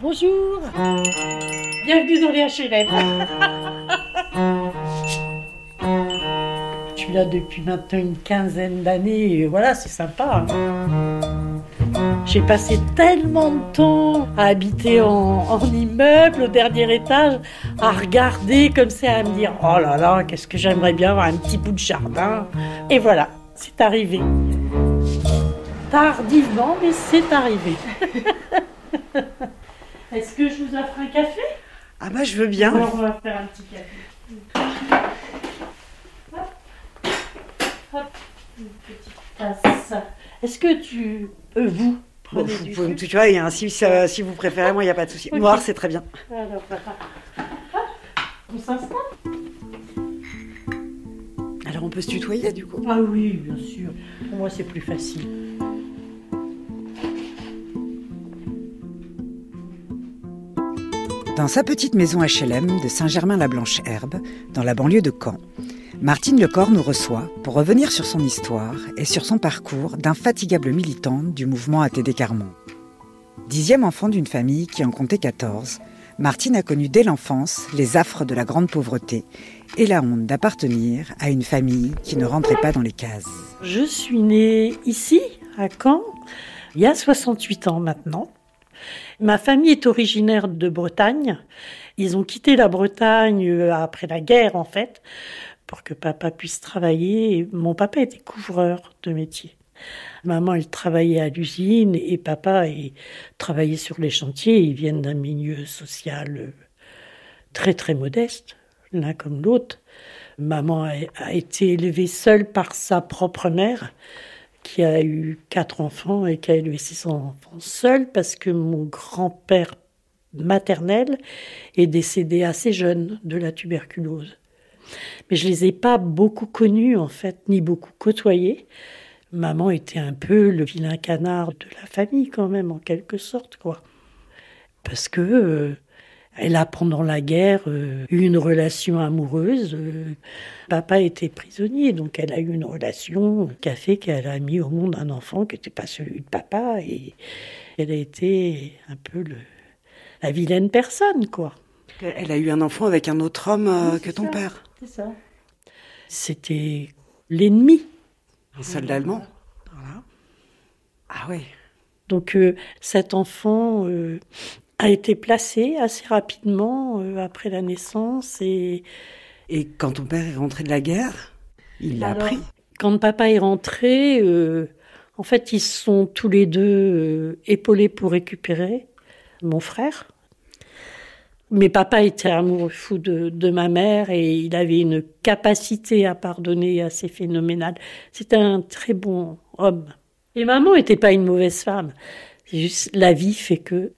Bonjour Bienvenue dans les Je suis là depuis maintenant une quinzaine d'années, et voilà, c'est sympa. hein. J'ai passé tellement de temps à habiter en, en immeuble au dernier étage, à regarder comme ça, à me dire Oh là là, qu'est-ce que j'aimerais bien avoir un petit bout de jardin. Et voilà, c'est arrivé. Tardivement, mais c'est arrivé. Est-ce que je vous offre un café? Ah bah je veux bien. Alors, on va faire un petit café. Hop. Hop. Une petite tasse. Est-ce que tu. euh, vous Bon, vous pouvez me tutoyer, hein, si, ça- si vous préférez, moi il n'y a pas de souci. Noir, c'est très bien. Alors. Hop. On s'installe Alors on peut se tutoyer du coup? Ah oui, bien sûr. Pour moi, c'est plus facile. Dans sa petite maison HLM de Saint-Germain-la-Blanche-Herbe, dans la banlieue de Caen, Martine Lecor nous reçoit pour revenir sur son histoire et sur son parcours d'infatigable militante du mouvement ATD Carmont. Dixième enfant d'une famille qui en comptait 14, Martine a connu dès l'enfance les affres de la grande pauvreté et la honte d'appartenir à une famille qui ne rentrait pas dans les cases. Je suis née ici, à Caen, il y a 68 ans maintenant. Ma famille est originaire de Bretagne. Ils ont quitté la Bretagne euh, après la guerre, en fait, pour que papa puisse travailler. Mon papa était couvreur de métier. Maman, elle travaillait à l'usine et papa il travaillait sur les chantiers. Ils viennent d'un milieu social euh, très très modeste, l'un comme l'autre. Maman a été élevée seule par sa propre mère, qui a eu quatre enfants et qui a élevé ses enfants seule parce que mon grand-père maternel est décédé assez jeune de la tuberculose. Mais je les ai pas beaucoup connus en fait, ni beaucoup côtoyés. Maman était un peu le vilain canard de la famille quand même, en quelque sorte, quoi. Parce que euh, elle a pendant la guerre euh, eu une relation amoureuse. euh, papa était prisonnier, donc elle a eu une relation qui a fait qu'elle a mis au monde un enfant qui n'était pas celui de papa et elle a été un peu le, la vilaine personne, quoi. Elle a eu un enfant avec un autre homme euh, Oui, que ton ça. père, C'est ça. C'était l'ennemi. un soldat allemand. Voilà. Ah oui. Donc euh, cet enfant euh, a été placé assez rapidement euh, après la naissance et Et quand ton père est rentré de la guerre, il l'a appris? Quand papa est rentré, euh, en fait, ils sont tous les deux euh, épaulés pour récupérer mon frère. Mais papa était amoureux fou de, de ma mère et il avait une capacité à pardonner assez phénoménale. C'était un très bon homme. Et maman n'était pas une mauvaise femme. Juste la vie fait que.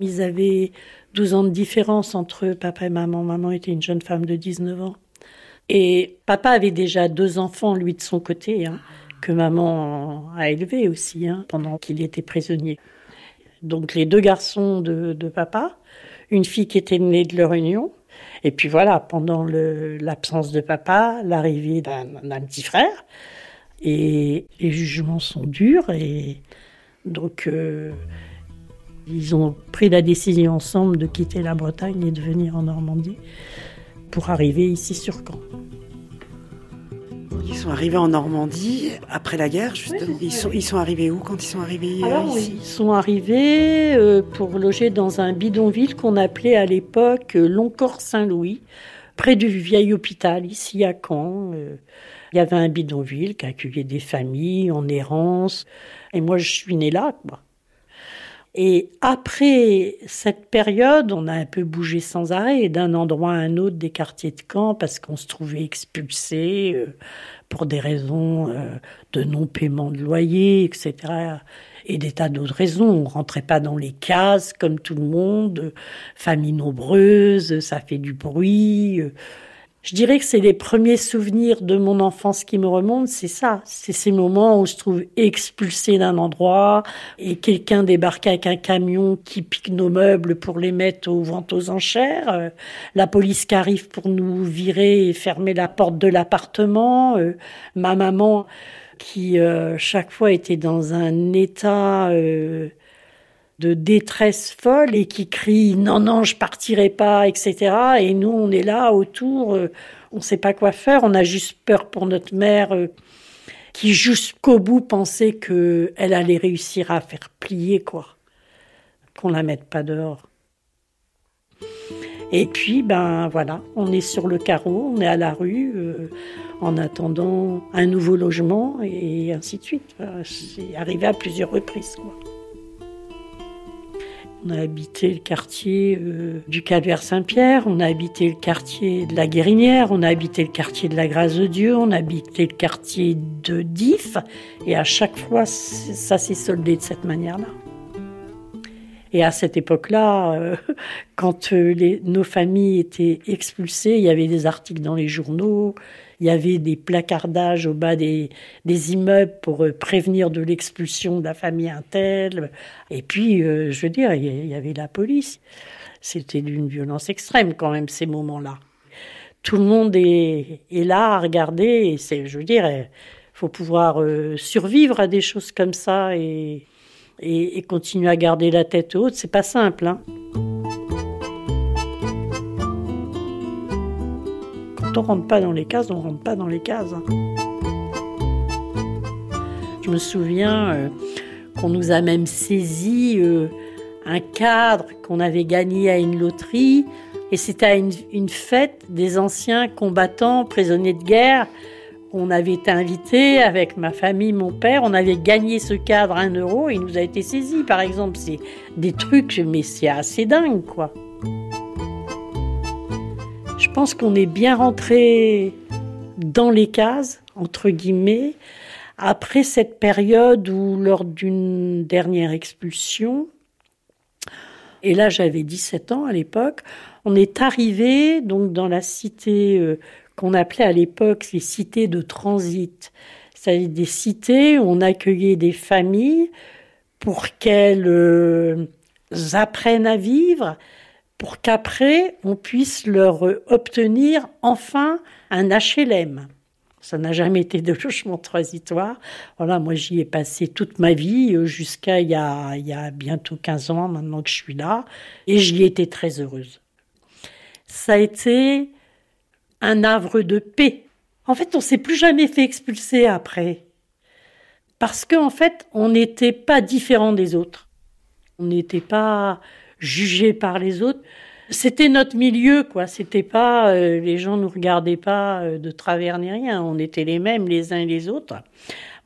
Ils avaient 12 ans de différence entre papa et maman. Maman était une jeune femme de 19 ans. Et papa avait déjà deux enfants, lui, de son côté, hein, que maman a élevés aussi, hein, pendant qu'il était prisonnier. Donc les deux garçons de, de papa, une fille qui était née de leur union, et puis voilà, pendant l'absence de papa, l'arrivée d'un d'un petit frère, et les jugements sont durs, et donc euh, ils ont pris la décision ensemble de quitter la Bretagne et de venir en Normandie pour arriver ici sur Caen. Ils sont arrivés en Normandie après la guerre, justement. ils, sont, oui. ils sont arrivés où quand ils sont arrivés euh, Alors ici ils sont arrivés euh, pour loger dans un bidonville qu'on appelait à l'époque euh, Longcorps-Saint-Louis, près du vieil hôpital, ici à Caen. Euh, Il y avait un bidonville qui accueillait des familles en errance. Et moi, je suis née là, quoi. Et après cette période, on a un peu bougé sans arrêt d'un endroit à un autre des quartiers de Caen parce qu'on se trouvait expulsés euh, pour des raisons euh, de non-paiement de loyer, etc. Et des tas d'autres raisons. On rentrait pas dans les cases comme tout le monde. Famille nombreuse, ça fait du bruit. euh. Je dirais que c'est les premiers souvenirs de mon enfance qui me remontent, c'est ça. C'est ces moments où je trouve expulsé d'un endroit et quelqu'un débarque avec un camion qui pique nos meubles pour les mettre aux ventes aux enchères. euh, la police qui arrive pour nous virer et fermer la porte de l'appartement. euh, ma maman qui euh, chaque fois était dans un état euh, de détresse folle et qui crie non non je partirai pas etc et nous on est là autour euh, on sait pas quoi faire. On a juste peur pour notre mère euh, qui jusqu'au bout pensait que elle allait réussir à faire plier quoi qu'on la mette pas dehors. Et puis ben voilà on est sur le carreau on est à la rue euh, en attendant un nouveau logement et ainsi de suite. C'est arrivé à plusieurs reprises quoi. On a habité le quartier euh, du Calvaire Saint-Pierre, on a habité le quartier de la Guérinière, on a habité le quartier de la Grâce de Dieu, on a habité le quartier de Dif, et à chaque fois, ça s'est soldé de cette manière-là. Et à cette époque-là, euh, quand euh, nos familles étaient expulsées, il y avait des articles dans les journaux, il y avait des placardages au bas des, des immeubles pour euh, prévenir de l'expulsion de la famille Intel. Et puis, euh, je veux dire, il y avait la police. C'était d'une violence extrême quand même ces moments-là. Tout le monde est, là à regarder. C'est, je veux dire, il faut pouvoir euh, survivre à des choses comme ça et, et, et continuer à garder la tête haute. C'est pas simple. Hein. Quand on rentre pas dans les cases, on rentre pas dans les cases. Je me souviens euh, qu'on nous a même saisi euh, un cadre qu'on avait gagné à une loterie. Et c'était à une, une, fête des anciens combattants, prisonniers de guerre. On avait été invités avec ma famille, mon père. On avait gagné ce cadre à un euro. Et il nous a été saisi, par exemple. C'est des trucs, mais c'est assez dingue, quoi. Pense qu'on est bien rentré dans les cases, entre guillemets, après cette période où, lors d'une dernière expulsion, et là j'avais 17 ans à l'époque, on est arrivé donc dans la cité euh, qu'on appelait à l'époque les cités de transit. C'est-à-dire des cités où on accueillait des familles pour qu'elles euh, apprennent à vivre, pour qu'après on puisse leur obtenir enfin un HLM. Ça n'a jamais été de logement transitoire. Voilà, moi j'y ai passé toute ma vie jusqu'à il, il, y a bientôt 15 ans maintenant que je suis là et j'y étais très heureuse. Ça a été un havre de paix. En fait, on s'est plus jamais fait expulser après. Parce qu'en en fait, on n'était pas différent des autres. On n'était pas jugé par les autres. C'était notre milieu, quoi. C'était pas, euh, les gens nous regardaient pas euh, de travers ni rien. On était les mêmes les uns et les autres.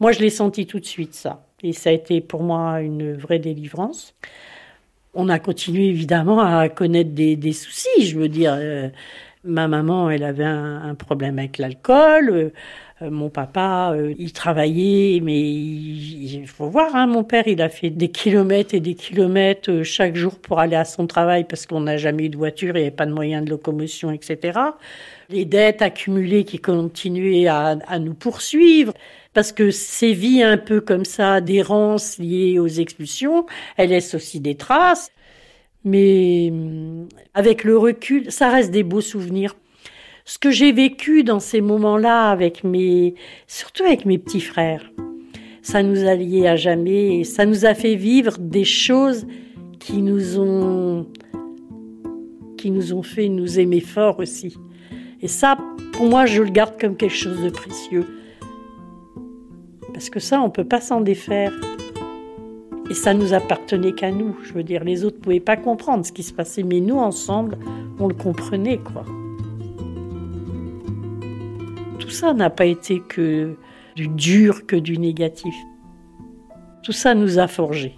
Moi, je l'ai senti tout de suite, ça. Et ça a été pour moi une vraie délivrance. On a continué évidemment à connaître des, des soucis. Je veux dire, euh, ma maman, elle avait un, problème avec l'alcool. Euh, mon papa, euh, il travaillait, mais il, faut voir, hein, mon père, il a fait des kilomètres et des kilomètres euh, chaque jour pour aller à son travail parce qu'on n'a jamais eu de voiture, il n'y avait pas de moyens de locomotion, etc. Les dettes accumulées qui continuaient à, à nous poursuivre parce que ces vies un peu comme ça, d'errance liées aux expulsions, elles laissent aussi des traces. Mais hum, avec le recul, ça reste des beaux souvenirs ce que j'ai vécu dans ces moments-là avec mes, surtout avec mes petits frères. Ça nous a liés à jamais et ça nous a fait vivre des choses qui nous ont, qui nous ont fait nous aimer fort aussi. Et ça, pour moi, je le garde comme quelque chose de précieux. Parce que ça, on peut pas s'en défaire. Et ça nous appartenait qu'à nous. Je veux dire, les autres pouvaient pas comprendre ce qui se passait, mais nous, ensemble, on le comprenait, quoi ça n'a pas été que du dur, que du négatif. Tout ça nous a forgés.